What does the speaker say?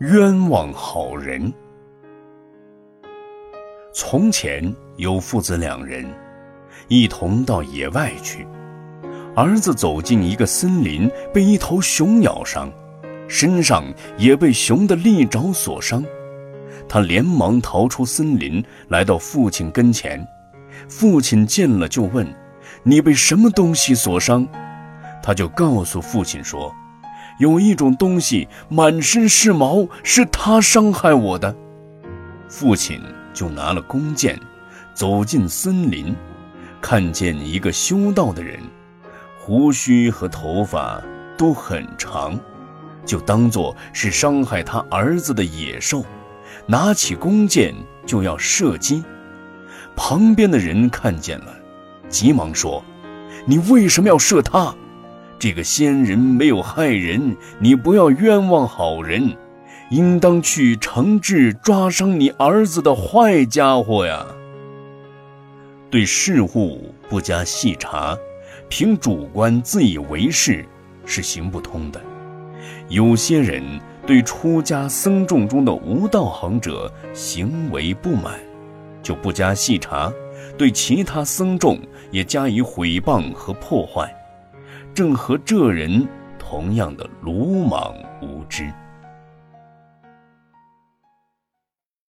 冤枉好人。从前有父子两人，一同到野外去。儿子走进一个森林，被一头熊咬伤，身上也被熊的利爪所伤。他连忙逃出森林，来到父亲跟前。父亲见了就问：“你被什么东西所伤？”他就告诉父亲说。有一种东西满身是毛，是他伤害我的。父亲就拿了弓箭，走进森林，看见一个修道的人，胡须和头发都很长，就当作是伤害他儿子的野兽，拿起弓箭就要射击。旁边的人看见了，急忙说：“你为什么要射他？”这个仙人没有害人，你不要冤枉好人，应当去惩治抓伤你儿子的坏家伙呀。对事物不加细查，凭主观自以为是是行不通的。有些人对出家僧众中的无道行者行为不满，就不加细查，对其他僧众也加以毁谤和破坏。正和这人同样的鲁莽无知。